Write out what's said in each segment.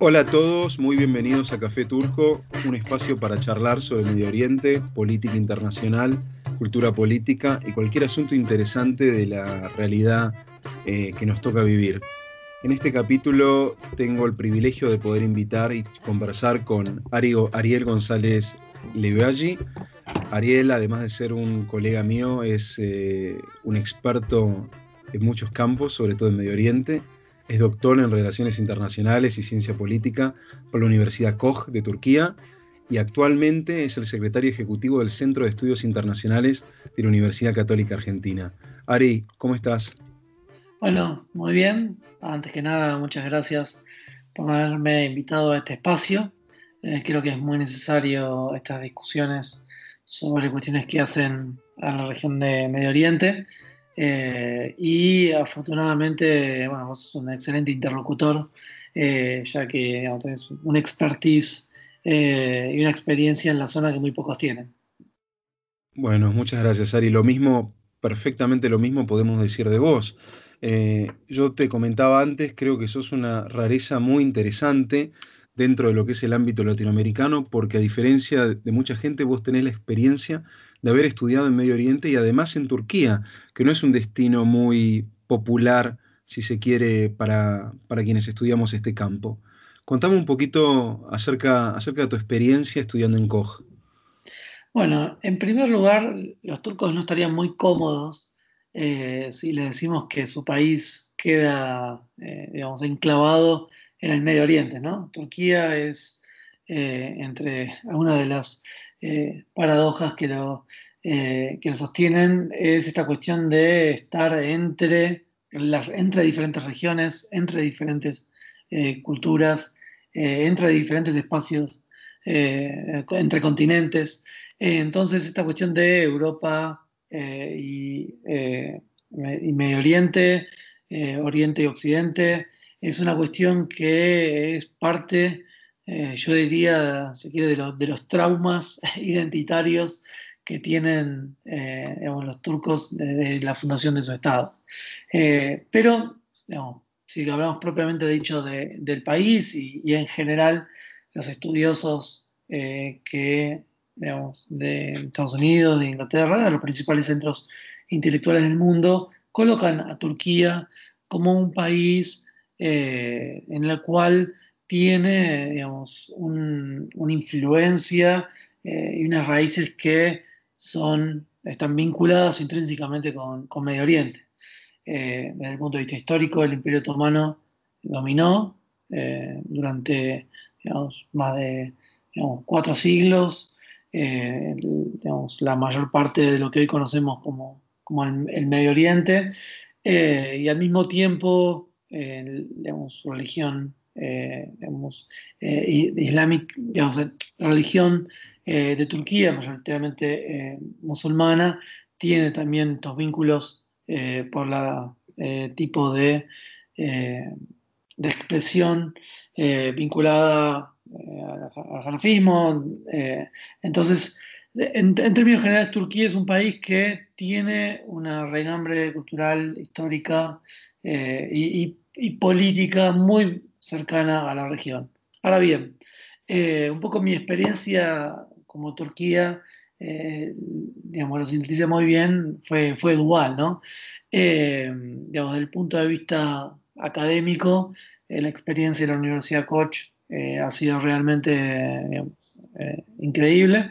Hola a todos, muy bienvenidos a Café Turco, un espacio para charlar sobre Medio Oriente, política internacional, cultura política y cualquier asunto interesante de la realidad eh, que nos toca vivir. En este capítulo tengo el privilegio de poder invitar y conversar con Ariel González Levalli. Ariel, además de ser un colega mío, es eh, un experto en muchos campos, sobre todo en Medio Oriente. Es doctor en Relaciones Internacionales y Ciencia Política por la Universidad Koch de Turquía y actualmente es el secretario ejecutivo del Centro de Estudios Internacionales de la Universidad Católica Argentina. Ari, ¿cómo estás? Bueno, muy bien. Antes que nada, muchas gracias por haberme invitado a este espacio. Eh, creo que es muy necesario estas discusiones sobre cuestiones que hacen a la región de Medio Oriente. Eh, y afortunadamente, bueno, vos sos un excelente interlocutor, eh, ya que tenés un expertise y una experiencia en la zona que muy pocos tienen. Bueno, muchas gracias, Ari. Lo mismo, perfectamente lo mismo podemos decir de vos. Eh, yo te comentaba antes, creo que sos una rareza muy interesante dentro de lo que es el ámbito latinoamericano, porque a diferencia de mucha gente, vos tenés la experiencia de haber estudiado en Medio Oriente y además en Turquía, que no es un destino muy popular, si se quiere, para, para quienes estudiamos este campo. Contame un poquito acerca, acerca de tu experiencia estudiando en Koch. Bueno, en primer lugar, los turcos no estarían muy cómodos eh, si le decimos que su país queda, eh, digamos, enclavado en el Medio Oriente, ¿no? Turquía es, eh, entre algunas de las paradojas que lo, que lo sostienen, es esta cuestión de estar entre, entre diferentes regiones, entre diferentes culturas, entre diferentes espacios, entre continentes. entonces, esta cuestión de Europa, eh, eh, y, Medio Oriente, eh, Oriente y Occidente, es una cuestión que es parte, yo diría, se quiere, de, los traumas identitarios que tienen los turcos desde la fundación de su Estado. pero, si hablamos propiamente dicho del país y, en general, los estudiosos que digamos, de Estados Unidos, de Inglaterra, de los principales centros intelectuales del mundo, colocan a Turquía como un país eh, en el cual tiene digamos, una influencia eh, y unas raíces que son, están vinculadas intrínsecamente con, con Medio Oriente. Eh, desde el punto de vista histórico, el Imperio Otomano dominó durante digamos, más de cuatro siglos eh, la mayor parte de lo que hoy conocemos como, como el, Medio Oriente, eh, y al mismo tiempo, digamos, religión eh, digamos, islámica, digamos, religión de Turquía, mayoritariamente musulmana, tiene también estos vínculos por la tipo de, de expresión vinculada eh, al salafismo. Eh, entonces, en, términos generales, Turquía es un país que tiene una regambre cultural, histórica eh, y, política muy cercana a la región. Ahora bien, un poco mi experiencia como Turquía, digamos, lo sintetiza muy bien, fue, fue dual, ¿no? digamos, desde el punto de vista académico, la experiencia de la Universidad Koch eh, ha sido realmente eh, increíble.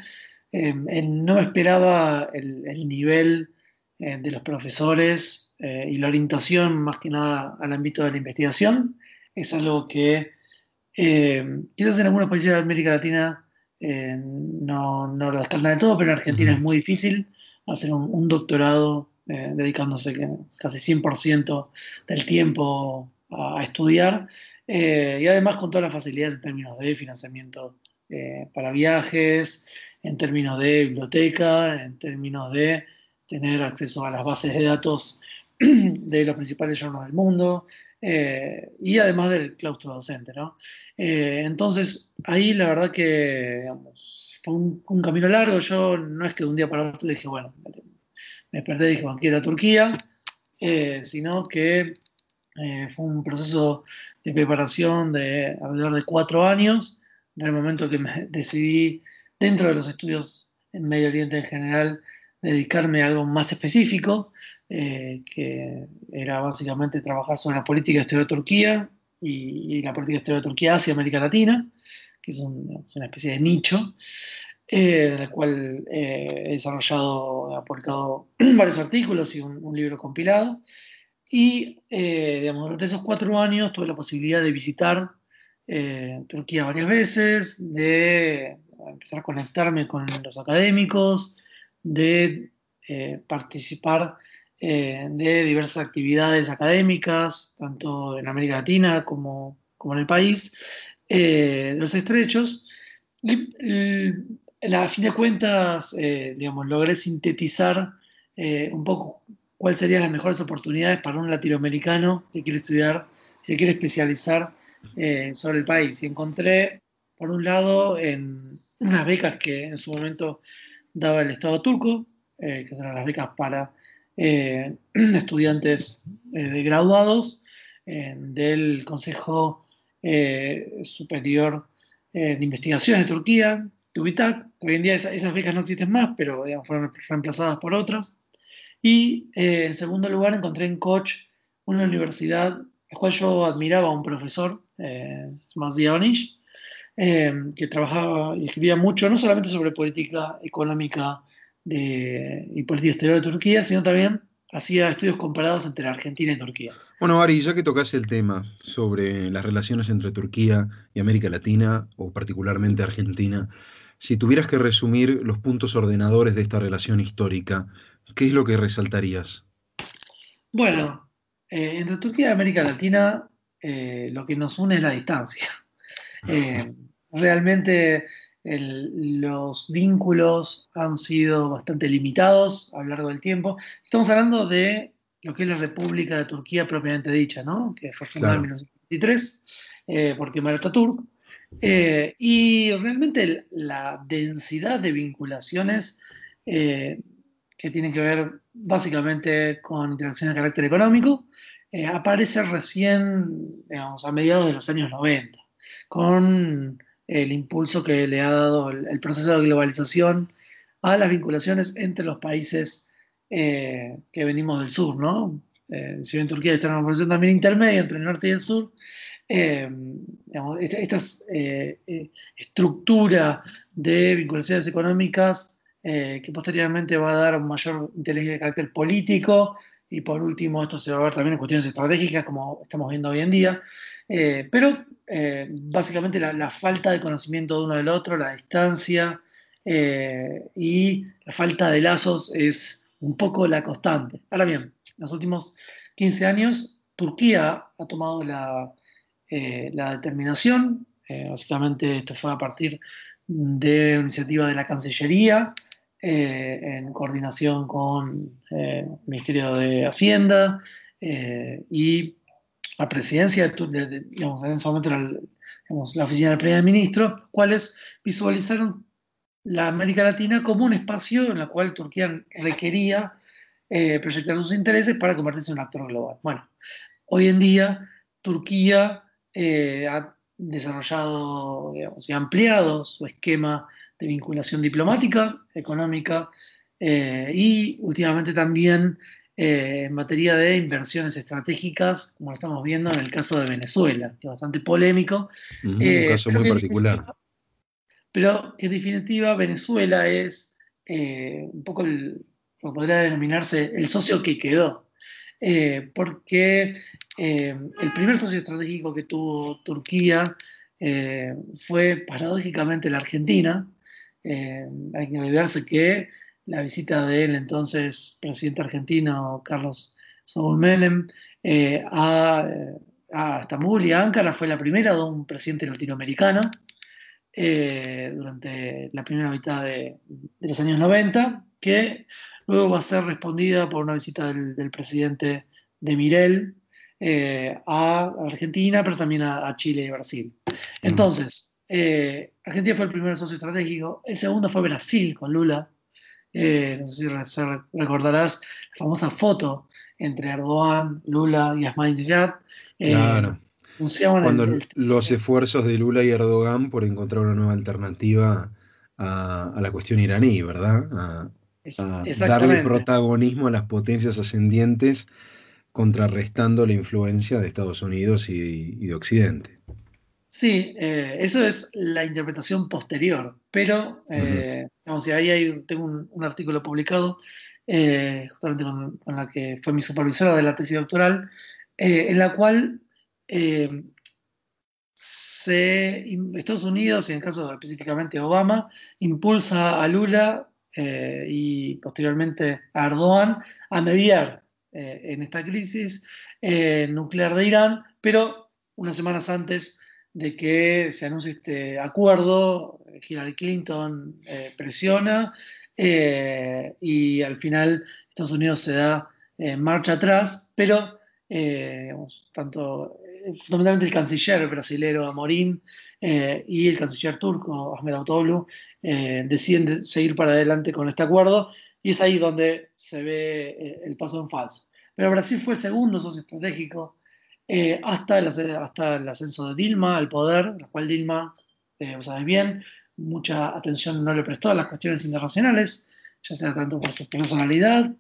Eh, no esperaba el, nivel de los profesores y la orientación más que nada al ámbito de la investigación. Es algo que quizás en algunos países de América Latina no, no lo descartan de todo, pero en Argentina es muy difícil hacer un, doctorado dedicándose casi 100% del tiempo a estudiar. Eh, y además con todas las facilidades en términos de financiamiento eh, para viajes, en términos de biblioteca, en términos de tener acceso a las bases de datos de los principales journals del mundo eh, y además del claustro docente. ¿no? entonces, ahí la verdad que fue un, camino largo. Yo no es que de un día para otro dije, bueno, me desperté y dije, bueno, quiero a Turquía, sino que fue un proceso de preparación de alrededor de cuatro años, en el momento que me decidí, dentro de los estudios en Medio Oriente en general, dedicarme a algo más específico, que era básicamente trabajar sobre la política exterior de Turquía y, la política exterior de Turquía hacia América Latina, que es, una especie de nicho, eh, en el cual eh, he desarrollado, he publicado varios artículos y un, libro compilado. Y eh, digamos, durante esos cuatro años tuve la posibilidad de visitar Turquía varias veces, de empezar a conectarme con los académicos, de participar de diversas actividades académicas, tanto en América Latina como, como en el país, los estrechos. Y, a fin de cuentas, eh, digamos, logré sintetizar eh, un poco cuáles serían las mejores oportunidades para un latinoamericano que quiere estudiar, se quiere especializar eh, sobre el país. Y encontré, por un lado, en unas becas que en su momento daba el Estado turco, que eran las becas para estudiantes de graduados del Consejo Superior de Investigación de Turquía, Hoy en día esas, becas no existen más, pero fueron reemplazadas por otras. Y eh, en segundo lugar encontré en Koch una universidad, la cual yo admiraba a un profesor, eh, más eh, que trabajaba y escribía mucho, no solamente sobre política económica y política exterior de Turquía, sino también hacía estudios comparados entre Argentina y Turquía. Bueno, Ari, ya que tocas el tema sobre las relaciones entre Turquía y América Latina, o particularmente Argentina, si tuvieras que resumir los puntos ordenadores de esta relación histórica, ¿qué es lo que resaltarías? Bueno, eh, entre Turquía y América Latina eh, lo que nos une es la distancia. Eh, realmente los vínculos han sido bastante limitados a lo largo del tiempo. Estamos hablando de lo que es la República de Turquía propiamente dicha, ¿no? que fue fundada en 1923 por Kemal Atatürk. Eh, y realmente la densidad de vinculaciones eh, que tienen que ver básicamente con interacciones de carácter económico eh, aparece recién, digamos, a mediados de los años 90, con el impulso que le ha dado el, proceso de globalización a las vinculaciones entre los países que venimos del sur, ¿no? si bien Turquía está en una posición también intermedia entre el norte y el sur, eh, esta, eh, eh, estructura de vinculaciones económicas que posteriormente va a dar un mayor interés de carácter político y por último esto se va a ver también en cuestiones estratégicas como estamos viendo hoy en día, pero básicamente la, falta de conocimiento de uno del otro, la distancia y la falta de lazos es un poco la constante. Ahora bien, en los últimos 15 años Turquía ha tomado la, eh, la determinación. Eh, básicamente esto fue a partir de una iniciativa de la Cancillería eh, en coordinación con el Ministerio de Hacienda y la presidencia, de, digamos, en ese momento la oficina del primer ministro, cuales visualizaron la América Latina como un espacio en el cual Turquía requería proyectar sus intereses para convertirse en un actor global. Bueno, hoy en día Turquía eh, ha desarrollado y ampliado su esquema de vinculación diplomática, económica eh, y últimamente también eh, en materia de inversiones estratégicas, como lo estamos viendo en el caso de Venezuela, que es bastante polémico. un caso muy particular. Pero que en definitiva Venezuela es un poco lo que podría denominarse el socio que quedó eh, porque eh, el primer socio estratégico que tuvo Turquía eh, fue paradójicamente la Argentina. Hay que olvidarse que la visita del entonces presidente argentino Carlos Saúl Menem a, a, Estambul y a Ankara fue la primera de un presidente latinoamericano durante la primera mitad de, de los años 90, que Luego va a ser respondida por una visita del, presidente de Mirel eh, a Argentina, pero también a, Chile y Brasil. Entonces, eh, Argentina fue el primer socio estratégico, el segundo fue Brasil con Lula, no sé si recordarás la famosa foto entre Erdogan, Lula y Ahmadinejad. Claro. Cuando los esfuerzos de Lula y Erdogan por encontrar una nueva alternativa a, la cuestión iraní, ¿verdad? A, darle protagonismo a las potencias ascendientes contrarrestando la influencia de Estados Unidos y, de Occidente. Sí, eh, eso es la interpretación posterior, pero eh, ahí hay, tengo un, artículo publicado eh, justamente con, la que fue mi supervisora de la tesis doctoral, en la cual Estados Unidos, y en el caso específicamente Obama, impulsa a Lula y posteriormente a Erdogan a mediar eh, en esta crisis eh, nuclear de Irán, pero unas semanas antes de que se anuncie este acuerdo, Hillary Clinton eh, presiona y al final Estados Unidos se da marcha atrás, pero tanto fundamentalmente el canciller brasilero Amorín y el canciller turco Ahmed Davutoğlu deciden seguir para adelante con este acuerdo y es ahí donde se ve el paso en falso. Pero Brasil fue el segundo socio estratégico eh, hasta, el, hasta el ascenso de Dilma al poder, la cual Dilma, eh, sabes bien, mucha atención no le prestó a las cuestiones internacionales, ya sea tanto por su personalidad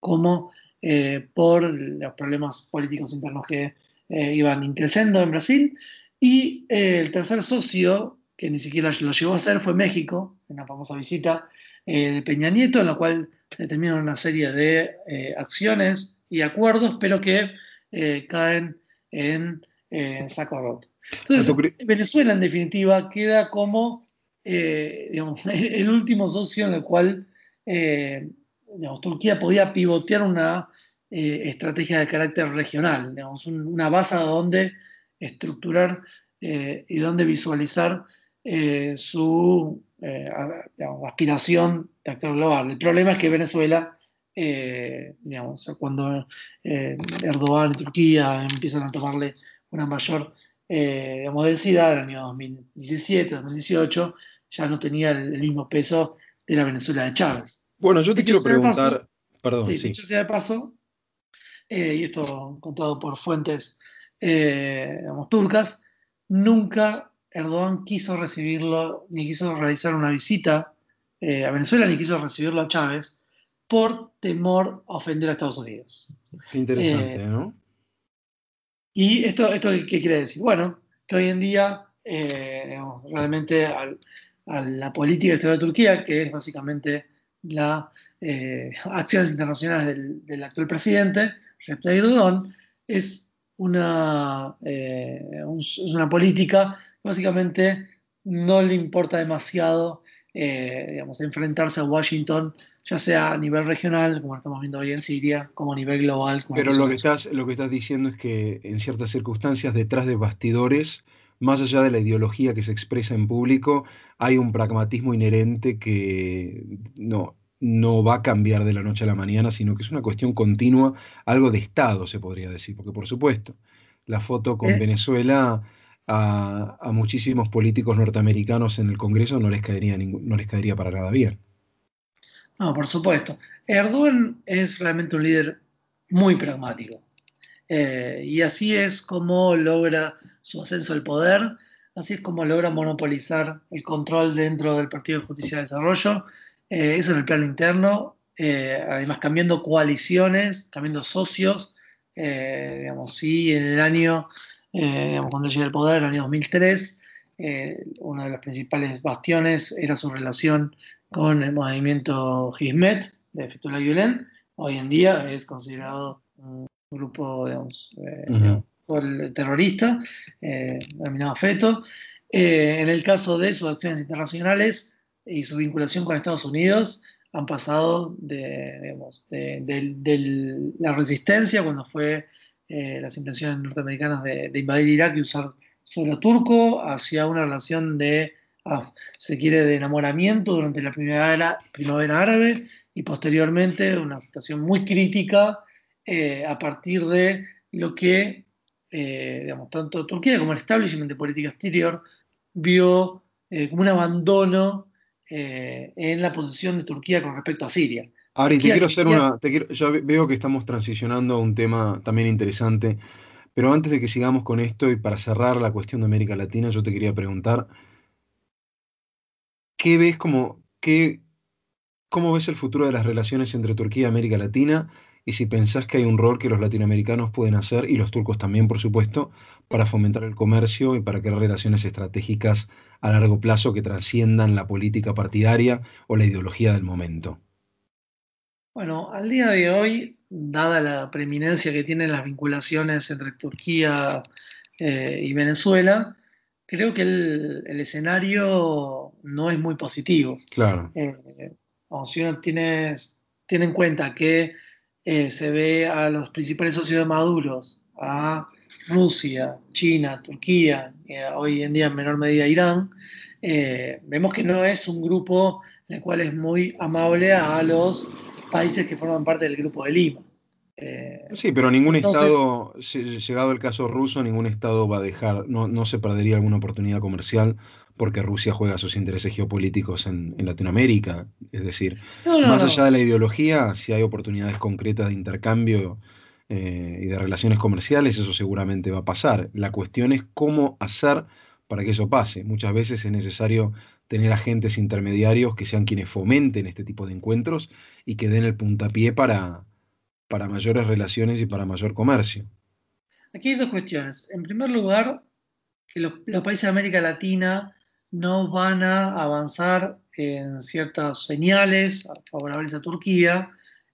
como eh, por los problemas políticos internos que eh, iban increciendo en Brasil. Y el tercer socio, que ni siquiera lo llegó a hacer, fue México, en la famosa visita de Peña Nieto, en la cual se determinaron una serie de acciones y acuerdos, pero que caen en eh, saco roto. Entonces, Venezuela, en definitiva, queda como eh, el último socio en el cual Turquía podía pivotear una estrategia de carácter regional, una base donde estructurar y donde visualizar su aspiración de actor global. El problema es que Venezuela eh, digamos, cuando eh, Erdogan y Turquía empiezan a tomarle una mayor eh, densidad, en el año 2017, 2018, ya no tenía el, mismo peso de la Venezuela de Chávez. Bueno, yo te quiero preguntar, perdón, sí, sí. sea de paso, eh, y esto contado por fuentes digamos, turcas, nunca Erdogan quiso recibirlo, ni quiso realizar una visita a Venezuela, ni quiso recibirlo a Chávez, por temor a ofender a Estados Unidos. interesante, eh, ¿no? Y esto, esto qué quiere decir? Bueno, que hoy en día eh, realmente a la política exterior de Turquía, que es básicamente las eh, acciones internacionales del, actual presidente, Recep Tayyip Erdogan, es una, es una política que básicamente no le importa demasiado digamos, enfrentarse a Washington ya sea a nivel regional, como estamos viendo hoy en Siria, como a nivel global. Pero lo que, estás, lo que estás diciendo es que en ciertas circunstancias, detrás de bastidores, más allá de la ideología que se expresa en público, hay un pragmatismo inherente que no, no va a cambiar de la noche a la mañana, sino que es una cuestión continua, algo de Estado, se podría decir, porque por supuesto, la foto con eh. Venezuela a, a, muchísimos políticos norteamericanos en el Congreso no les caería, no les caería para nada bien. No, por supuesto. Erdogan es realmente un líder muy pragmático. Eh, y así es como logra su ascenso al poder, así es como logra monopolizar el control dentro del Partido de Justicia y Desarrollo, eh, eso en el plano interno, eh, además cambiando coaliciones, cambiando socios, digamos, sí, en el año, digamos, cuando llega al poder, en el año 2003, uno de los principales bastiones era su relación con el movimiento Hizmet de Fethullah Gulen. Hoy en día es considerado un grupo digamos, eh, terrorista, eh, denominado FETO. Eh, en el caso de sus acciones internacionales y su vinculación con Estados Unidos, han pasado de, digamos, de, la resistencia cuando fue las intenciones norteamericanas de, invadir Irak y usar suelo turco hacia una relación de Ah, se quiere, de enamoramiento durante la primavera, primavera árabe y posteriormente una situación muy crítica eh, a partir de lo que, eh, digamos, tanto Turquía como el establishment de política exterior vio eh, como un abandono en la posición de Turquía con respecto a Siria. Ari, te quiero hacer una. ya veo que estamos transicionando a un tema también interesante, pero antes de que sigamos con esto y para cerrar la cuestión de América Latina, yo te quería preguntar: ¿qué ves como. Qué, ¿Cómo ves el futuro de las relaciones entre Turquía y América Latina? Y si pensás que hay un rol que los latinoamericanos pueden hacer, y los turcos también, por supuesto, para fomentar el comercio y para crear relaciones estratégicas a largo plazo que trasciendan la política partidaria o la ideología del momento. Bueno, al día de hoy, dada la preeminencia que tienen las vinculaciones entre Turquía eh, y Venezuela, creo que el, escenario no es muy positivo. Claro. Eh, si uno tiene, tiene en cuenta que eh, se ve a los principales socios de Maduros, a Rusia, China, Turquía, hoy en día en menor medida Irán, eh, vemos que no es un grupo en el cual es muy amable a los países que forman parte del grupo de Lima. Eh, sí, pero ningún Estado, llegado el caso ruso, ningún Estado va a dejar, no, no se perdería alguna oportunidad comercial porque Rusia juega sus intereses geopolíticos en, Latinoamérica. Es decir, más allá de la ideología, si hay oportunidades concretas de intercambio eh, y de relaciones comerciales, eso seguramente va a pasar. La cuestión es cómo hacer para que eso pase. Muchas veces es necesario tener agentes intermediarios que sean quienes fomenten este tipo de encuentros y que den el puntapié para, para mayores relaciones y para mayor comercio. Aquí hay dos cuestiones. En primer lugar, que los, los países de América Latina no van a avanzar en ciertas señales favorables a Turquía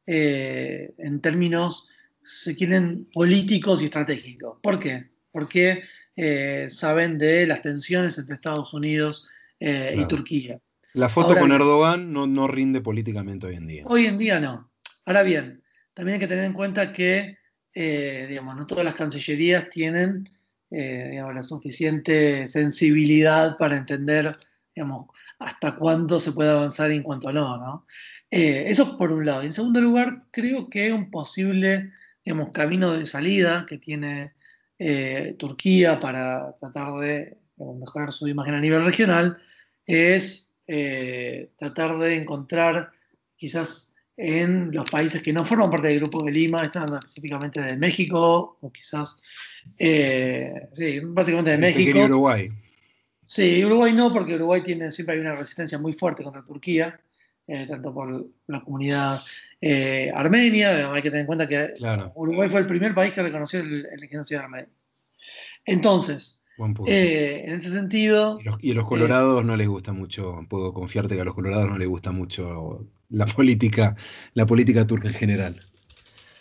eh, en términos, se quieren, políticos y estratégicos. ¿Por qué? Porque eh, saben de las tensiones entre Estados Unidos eh, y Turquía. La foto con Erdogan no, no rinde políticamente hoy en día. Hoy en día no. Ahora bien, también hay que tener en cuenta que, digamos, no todas las cancillerías tienen eh, la suficiente sensibilidad para entender digamos, hasta cuándo se puede avanzar y en cuanto no. ¿no? Eh, eso por un lado. En segundo lugar, creo que un posible digamos, camino de salida que tiene eh, Turquía para tratar de mejorar su imagen a nivel regional es tratar de encontrar quizás en los países que no forman parte del Grupo de Lima, están hablando específicamente de México o quizás eh, sí, básicamente de México. Y Uruguay. Sí, Uruguay no, porque Uruguay tiene, siempre hay una resistencia muy fuerte contra Turquía, eh, tanto por la comunidad eh, armenia, hay que tener en cuenta que Uruguay fue el primer país que reconoció el, el genocidio armenio. Entonces, en ese sentido... Y, a los colorados no les gusta mucho, puedo confiarte que a los colorados no les gusta mucho la política, la política turca en general.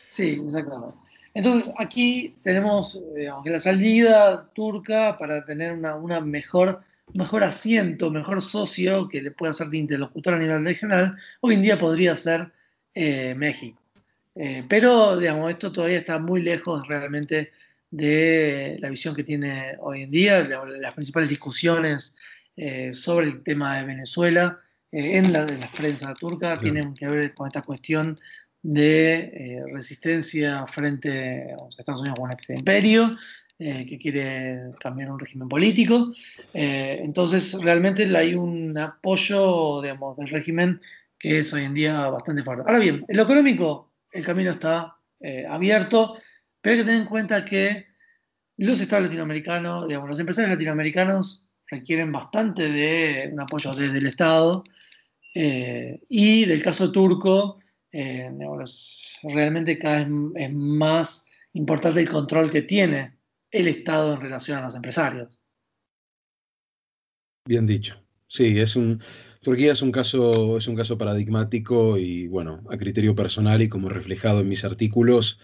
Sí, exactamente. Entonces aquí tenemos la salida turca para tener una, mejor, mejor asiento, mejor socio que le pueda ser de interlocutor a nivel regional, hoy en día podría ser eh, México. Eh, pero digamos, esto todavía está muy lejos realmente de la visión que tiene hoy en día, las principales discusiones eh, sobre el tema de Venezuela en la de la prensa turca tienen que ver con esta cuestión de eh, resistencia frente a Estados Unidos como un imperio, eh, que quiere cambiar un régimen político. Eh, entonces, realmente hay un apoyo digamos, del régimen que es hoy en día bastante fuerte. Ahora bien, en lo económico, el camino está abierto, pero hay que tener en cuenta que los estados latinoamericanos, digamos, los empresarios latinoamericanos requieren bastante de un apoyo desde el Estado. y del caso turco, eh, realmente cada vez es más importante el control que tiene el Estado en relación a los empresarios. Bien dicho. Sí, es un, Turquía es un caso, es un caso paradigmático y bueno, a criterio personal y como reflejado en mis artículos,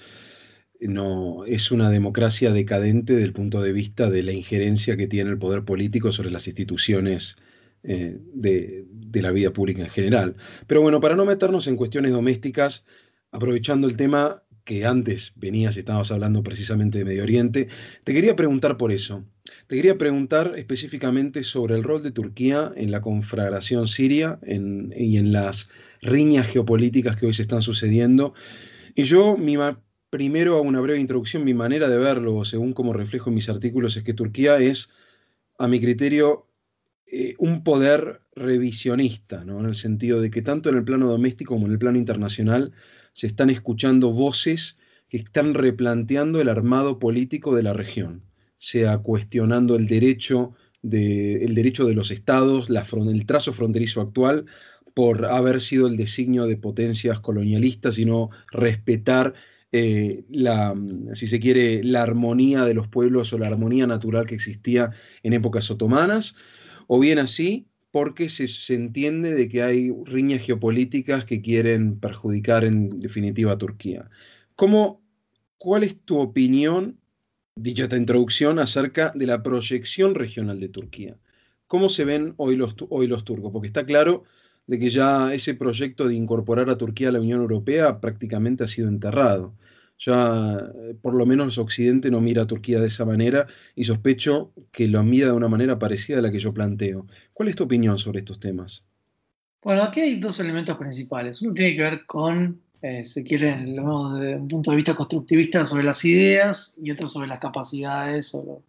no es una democracia decadente desde el punto de vista de la injerencia que tiene el poder político sobre las instituciones eh, de, la vida pública en general. Pero bueno, para no meternos en cuestiones domésticas, aprovechando el tema que antes venías estábamos hablando precisamente de Medio Oriente, te quería preguntar por eso. Te quería preguntar específicamente sobre el rol de Turquía en la conflagración siria y en las riñas geopolíticas que hoy se están sucediendo. Y yo, mi, primero, a una breve introducción, mi manera de verlo, según como reflejo en mis artículos, es que Turquía es, a mi criterio, eh, un poder revisionista, ¿no? en el sentido de que tanto en el plano doméstico como en el plano internacional se están escuchando voces que están replanteando el armado político de la región, sea cuestionando el derecho de, el derecho de los estados, el trazo fronterizo actual, por haber sido el designio de potencias colonialistas y no respetar eh, la, si se quiere, la armonía de los pueblos o la armonía natural que existía en épocas otomanas, o bien así porque se, se, entiende de que hay riñas geopolíticas que quieren perjudicar en definitiva a Turquía. ¿Cómo, ¿Cuál es tu opinión, dicha esta introducción, acerca de la proyección regional de Turquía? ¿Cómo se ven hoy los, hoy los turcos? Porque está claro de que ya ese proyecto de incorporar a Turquía a la Unión Europea prácticamente ha sido enterrado. Ya eh, por lo menos Occidente no mira a Turquía de esa manera y sospecho que lo mira de una manera parecida a la que yo planteo. ¿Cuál es tu opinión sobre estos temas? Bueno, aquí hay dos elementos principales. Uno tiene que ver con, eh, si quieren, desde un punto de vista constructivista sobre las ideas y otro sobre las capacidades, sobre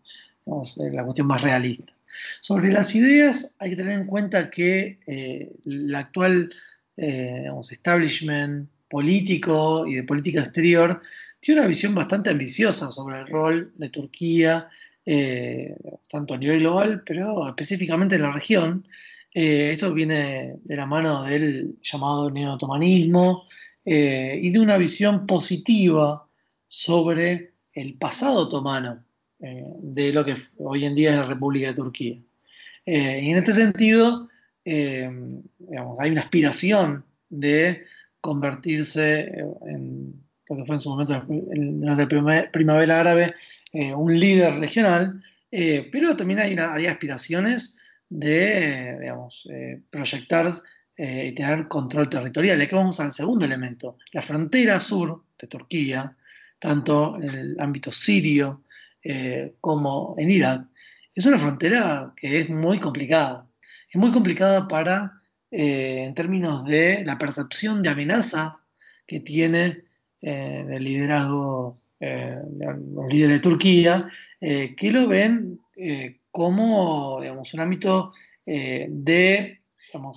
eh, la cuestión más realista. Sobre las ideas hay que tener en cuenta que eh, el actual eh, establishment político y de política exterior tiene una visión bastante ambiciosa sobre el rol de Turquía, eh, tanto a nivel global, pero específicamente en la región. esto viene de la mano del llamado neo-otomanismo y de una visión positiva sobre el pasado otomano, eh, de lo que hoy en día es la República de Turquía. Eh, y en este sentido, eh, hay una aspiración de convertirse en, porque fue en su momento, en la primavera árabe, un líder regional, pero también hay, hay aspiraciones de, proyectar y tener control territorial. Y aquí vamos al segundo elemento, la frontera sur de Turquía, tanto en el ámbito sirio, eh, como en Irak, es una frontera que es muy complicada. Es muy complicada para, eh, en términos de la percepción de amenaza que tiene eh, el liderazgo, los líderes de Turquía, que lo ven como digamos, un ámbito de,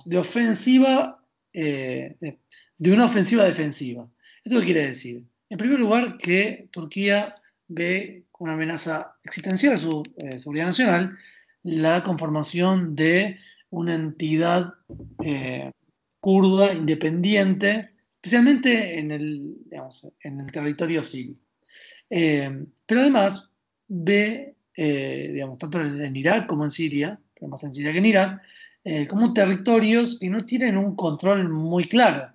de ofensiva, de, de una ofensiva defensiva. ¿Esto qué quiere decir? En primer lugar, que Turquía ve una amenaza existencial a su eh, seguridad nacional la conformación de una entidad eh, kurda independiente, especialmente en el, en el territorio sirio. Eh, pero además ve, digamos, tanto en, Irak como en Siria, pero más en Siria que en Irak, como territorios que no tienen un control muy claro.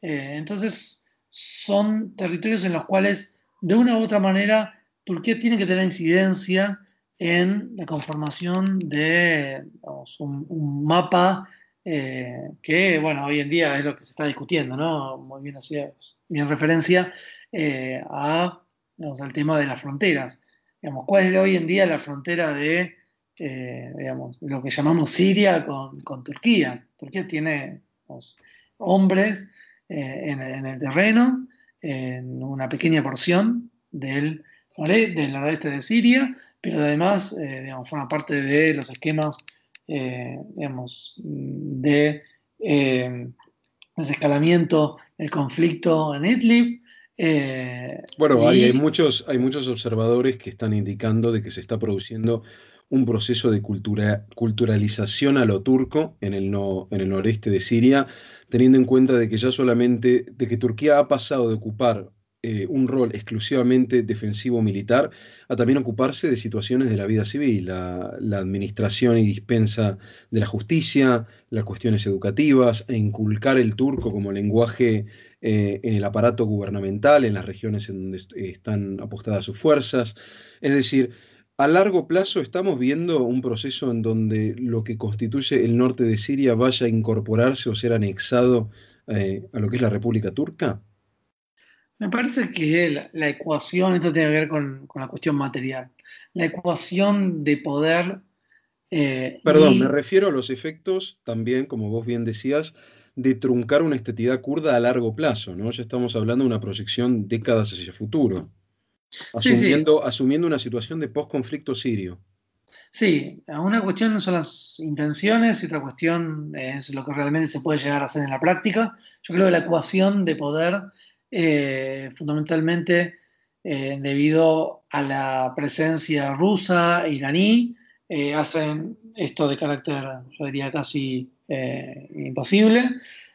entonces, son territorios en los cuales, de una u otra manera, Turquía tiene que tener incidencia en la conformación de un, mapa eh, que, bueno, hoy en día es lo que se está discutiendo, ¿no? Muy bien hacía bien referencia eh, a, al tema de las fronteras. Digamos, ¿Cuál es hoy en día la frontera de, eh, digamos, lo que llamamos Siria con, Turquía? Turquía tiene hombres en, en el terreno, en una pequeña porción del del noroeste de Siria, pero además eh, digamos, forma parte de los esquemas eh, digamos, de eh, desescalamiento del conflicto en Idlib. bueno, hay, muchos, hay muchos observadores que están indicando de que se está produciendo un proceso de cultura, culturalización a lo turco en el, no, en el noreste de Siria, teniendo en cuenta de que ya solamente, de que Turquía ha pasado de ocupar eh, un rol exclusivamente defensivo militar a también ocuparse de situaciones de la vida civil, la, administración y dispensa de la justicia, las cuestiones educativas, e inculcar el turco como lenguaje eh, en el aparato gubernamental, en las regiones en donde están apostadas sus fuerzas. Es decir, a largo plazo estamos viendo un proceso en donde lo que constituye el norte de Siria vaya a incorporarse o ser anexado eh, a lo que es la República Turca. Me parece que la, ecuación, esto tiene que ver con, la cuestión material, la ecuación de poder... Eh, Perdón, me refiero a los efectos también, como vos bien decías, de truncar una estetidad kurda a largo plazo, ¿no? Ya estamos hablando de una proyección décadas hacia el futuro, asumiendo, asumiendo una situación de post-conflicto sirio. Sí, una cuestión son las intenciones y otra cuestión es lo que realmente se puede llegar a hacer en la práctica. Yo creo que la ecuación de poder, eh, fundamentalmente eh, debido a la presencia rusa, iraní, eh, hacen esto de carácter, yo diría, casi imposible.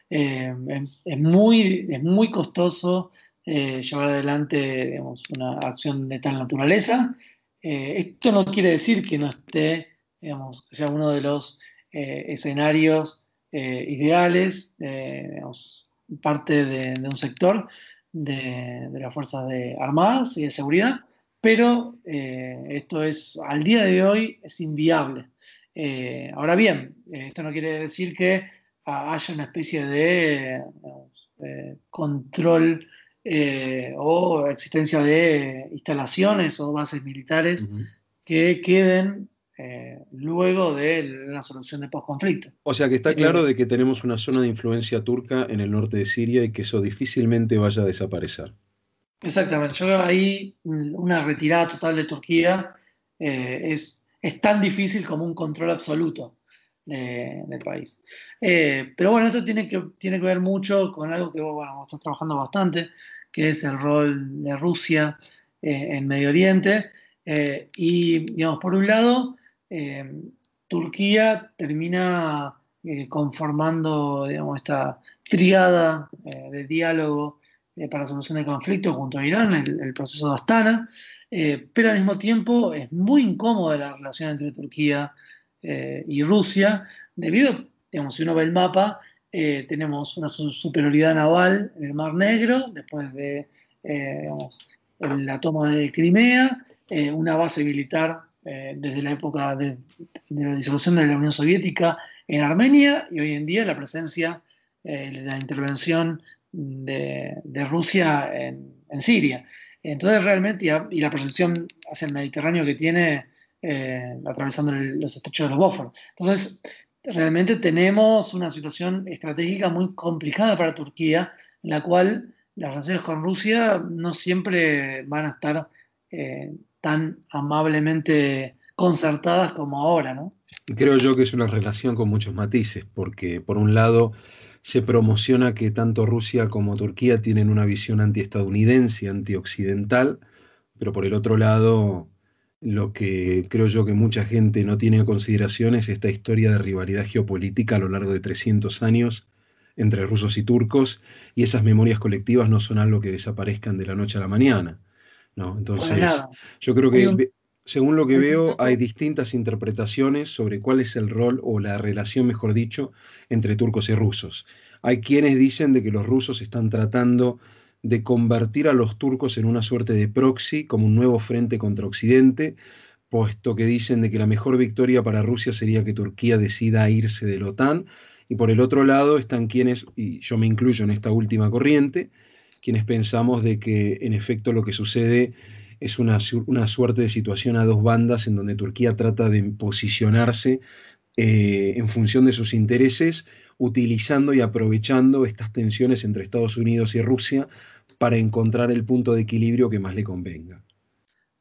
es, muy, es muy costoso llevar adelante una acción de tal naturaleza esto no quiere decir que no esté, sea uno de los escenarios ideales, parte de, un sector de, las Fuerzas de Armadas y de Seguridad, pero esto es, al día de hoy, es inviable. ahora bien, esto no quiere decir que haya una especie de control eh, o existencia de instalaciones o bases militares que queden eh, luego de una solución de post-conflicto. O sea que está claro de que tenemos una zona de influencia turca en el norte de Siria y que eso difícilmente vaya a desaparecer. Exactamente, yo creo ahí una retirada total de Turquía eh, es, es tan difícil como un control absoluto del país. pero bueno, esto tiene que, tiene que ver mucho con algo que bueno, estás trabajando bastante, que es el rol de Rusia eh, en Medio Oriente. Eh, y, digamos, por un lado, eh, Turquía termina conformando, digamos, esta triada de diálogo para solución del conflicto junto a Irán, el, proceso de Astana, pero al mismo tiempo es muy incómoda la relación entre Turquía y Rusia, debido, digamos, si uno ve el mapa, eh, tenemos una superioridad naval en el Mar Negro, después de eh, la toma de Crimea, eh, una base militar desde la época de, la disolución de la Unión Soviética en Armenia y hoy en día la presencia de la intervención de, Rusia en, Siria. Entonces realmente, y, la proyección hacia el Mediterráneo que tiene atravesando los estrechos de los Bósforos. Entonces, realmente tenemos una situación estratégica muy complicada para Turquía, en la cual las relaciones con Rusia no siempre van a estar eh, tan amablemente concertadas como ahora, ¿no? Creo yo que es una relación con muchos matices, porque por un lado se promociona que tanto Rusia como Turquía tienen una visión antiestadounidense, antioccidental, pero por el otro lado lo que creo yo que mucha gente no tiene en consideración es esta historia de rivalidad geopolítica a lo largo de 300 años entre rusos y turcos, y esas memorias colectivas no son algo que desaparezcan de la noche a la mañana. ¿No? Entonces, yo creo que, según lo que veo, hay distintas interpretaciones sobre cuál es el rol o la relación, mejor dicho, entre turcos y rusos. Hay quienes dicen de que los rusos están tratando de convertir a los turcos en una suerte de proxy, como un nuevo frente contra Occidente, puesto que dicen de que la mejor victoria para Rusia sería que Turquía decida irse de la OTAN, y por el otro lado están quienes, y yo me incluyo en esta última corriente, quienes pensamos de que en efecto lo que sucede es una, una suerte de situación a dos bandas en donde Turquía trata de posicionarse eh, en función de sus intereses, utilizando y aprovechando estas tensiones entre Estados Unidos y Rusia para encontrar el punto de equilibrio que más le convenga.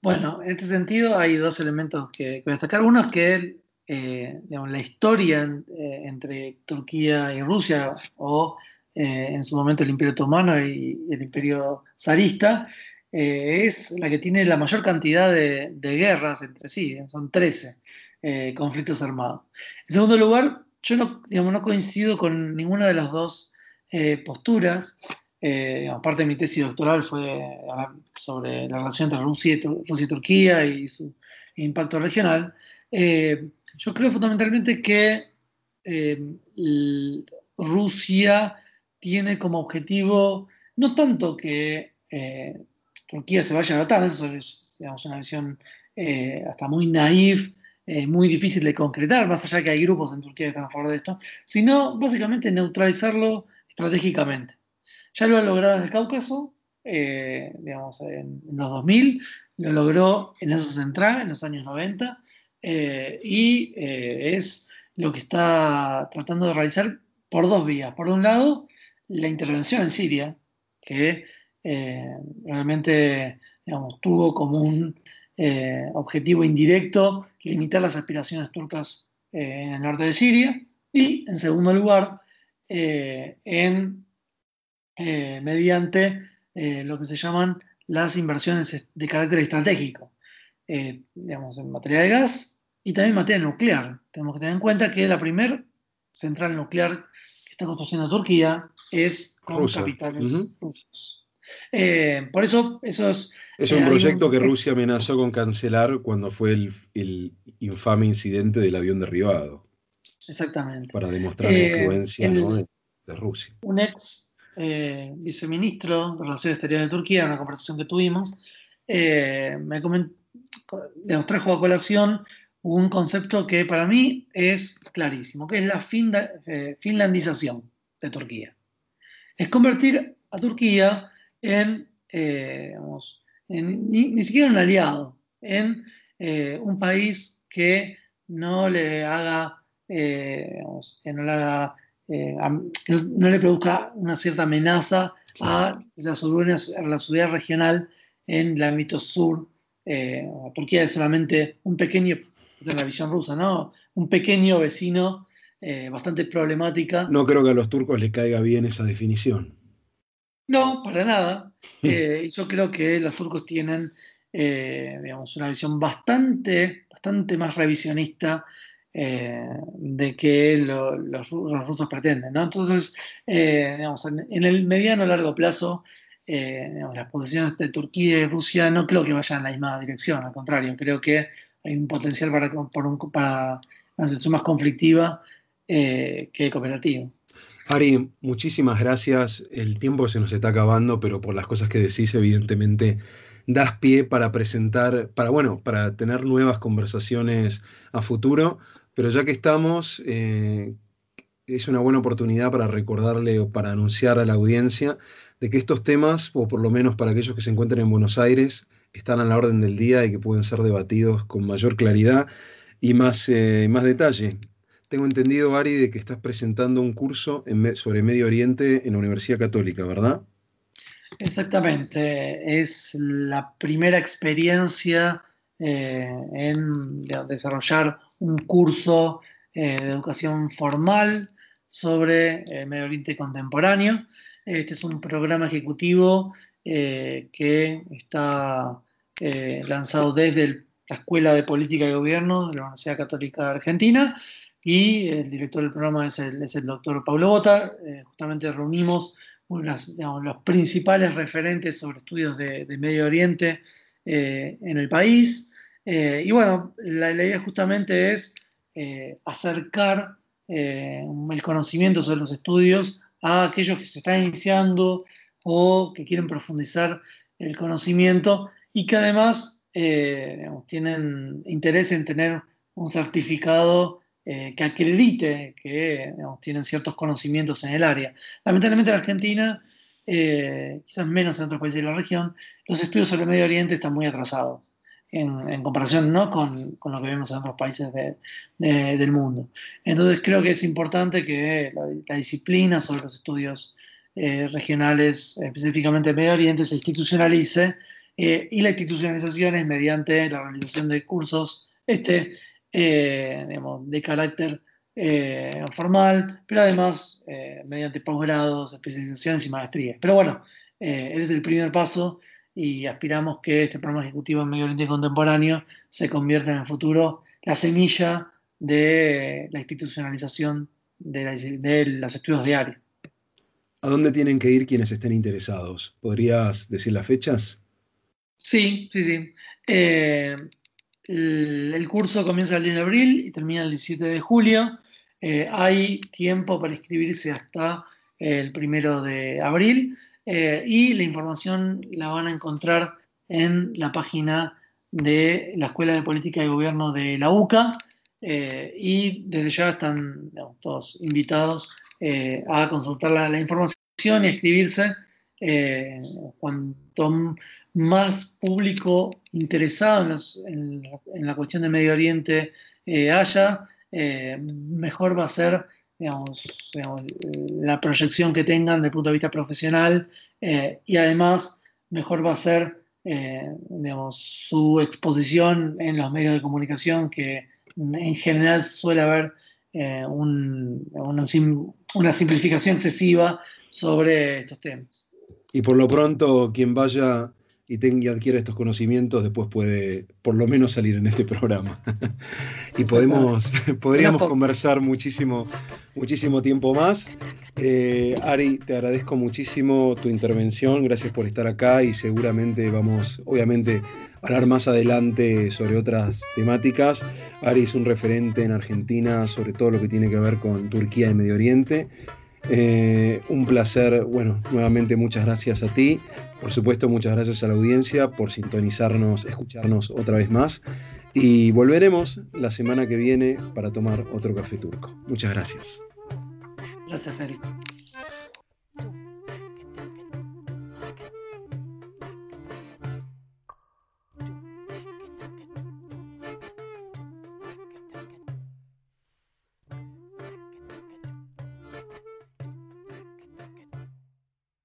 Bueno, en este sentido hay dos elementos que, que destacar. Uno es que eh, la historia eh, entre Turquía y Rusia, o en su momento el Imperio Otomano y, el Imperio Zarista, es la que tiene la mayor cantidad de, guerras entre sí, son 13. Eh, conflictos armados. En segundo lugar, yo no, no coincido con ninguna de las dos eh, posturas. Eh, aparte de mi tesis doctoral fue sobre la relación entre Rusia y, Turquía y su impacto regional. yo creo fundamentalmente que Rusia tiene como objetivo no tanto que Turquía se vaya a la eso es digamos, una visión hasta muy naif eh, muy difícil de concretar, más allá que hay grupos en Turquía que están a favor de esto, sino básicamente neutralizarlo estratégicamente. Ya lo ha logrado en el Cáucaso, eh, digamos, en, los 2000, lo logró en esa central, en los años 90, eh, y es lo que está tratando de realizar por dos vías. Por un lado, la intervención en Siria, que realmente digamos, tuvo como un objetivo indirecto, limitar las aspiraciones turcas en el norte de Siria. Y, en segundo lugar, en, mediante lo que se llaman las inversiones de carácter estratégico, digamos, en materia de gas y también en materia nuclear. Tenemos que tener en cuenta que la primera central nuclear que está construyendo Turquía es con capitales rusos. Eh, por eso, eso es. Es un eh, proyecto que Rusia amenazó con cancelar cuando fue el, infame incidente del avión derribado. Exactamente. Para demostrar la eh, influencia de, Rusia. Un ex viceministro de Relaciones Exteriores de Turquía, en una conversación que tuvimos, me comentó, nos trajo a colación un concepto que para mí es clarísimo, que es la finlandización de Turquía. Es convertir a Turquía en, eh, ni, siquiera un aliado, en eh, un país que no le haga, eh, que no le haga, no, le produzca una cierta amenaza a la seguridad, regional en el ámbito sur. Turquía es solamente un pequeño, de la visión rusa, ¿no? Un pequeño vecino bastante problemática. No creo que a los turcos les caiga bien esa definición. No, para nada. Eh, yo creo que los turcos tienen, eh, digamos, una visión bastante, bastante más revisionista eh, de que los, rusos pretenden. ¿no? Entonces, digamos, en, el mediano largo plazo, las posiciones de Turquía y Rusia no creo que vayan en la misma dirección, al contrario, creo que hay un potencial para, para una situación más conflictiva que cooperativa. Ari, muchísimas gracias. El tiempo se nos está acabando, pero por las cosas que decís, evidentemente, das pie para presentar, para, bueno, para tener nuevas conversaciones a futuro. Pero ya que estamos, eh, es una buena oportunidad para recordarle o para anunciar a la audiencia de que estos temas, o por lo menos para aquellos que se encuentran en Buenos Aires, están a la orden del día y que pueden ser debatidos con mayor claridad y más, eh, más detalle. Tengo entendido, Ari, de que estás presentando un curso sobre Medio Oriente en la Universidad Católica, ¿verdad? Exactamente. Es la primera experiencia eh, en desarrollar un curso eh, de educación formal sobre eh, Medio Oriente contemporáneo. Este es un programa ejecutivo que está lanzado desde la Escuela de Política y Gobierno de la Universidad Católica de Argentina y el director del programa es el, doctor Pablo Bota. Eh, justamente reunimos los principales referentes sobre estudios de, Medio Oriente eh, en el país. Eh, y bueno, la, idea justamente es acercar el conocimiento sobre los estudios a aquellos que se están iniciando o que quieren profundizar el conocimiento y que además tienen interés en tener un certificado eh, que acredite que tienen ciertos conocimientos en el área. Lamentablemente en Argentina, eh, quizás menos en otros países de la región, los estudios sobre el Medio Oriente están muy atrasados en, comparación ¿no? con, con, lo que vemos en otros países del mundo. Entonces creo que es importante que la, disciplina sobre los estudios eh, regionales, específicamente Medio Oriente, se institucionalice y la institucionalización es mediante la realización de cursos este, eh, de carácter eh, formal, pero además eh, mediante posgrados, especializaciones y maestrías. Pero bueno, ese es el primer paso y aspiramos que este programa ejecutivo en Medio Oriente Contemporáneo se convierta en el futuro la semilla de la institucionalización de, de los estudios diarios. ¿A dónde tienen que ir quienes estén interesados? ¿Podrías decir las fechas? Sí, sí, sí. El, curso comienza el 10 de abril y termina el 17 de julio. Eh, hay tiempo para inscribirse hasta el 1 de abril eh, y la información la van a encontrar en la página de la Escuela de Política y Gobierno de la UCA eh, y desde ya están todos invitados a consultar la, información y escribirse cuanto más público interesado en, la cuestión de Medio Oriente eh, haya, eh, mejor va a ser la proyección que tengan desde el punto de vista profesional eh, y además mejor va a ser eh, su exposición en los medios de comunicación, que en general suele haber eh, una, simplificación excesiva sobre estos temas. Y por lo pronto, quien vaya y, tenga, y adquiera estos conocimientos, después puede por lo menos salir en este programa. y podemos, podríamos conversar muchísimo, muchísimo tiempo más. Eh, Ari, te agradezco muchísimo tu intervención, gracias por estar acá y seguramente vamos, obviamente, a hablar más adelante sobre otras temáticas. Ari es un referente en Argentina sobre todo lo que tiene que ver con Turquía y Medio Oriente. Eh, un placer, bueno, nuevamente muchas gracias a ti. Por supuesto, muchas gracias a la audiencia por sintonizarnos, escucharnos otra vez más. Y volveremos la semana que viene para tomar otro café turco. Muchas gracias. Gracias, Felipe.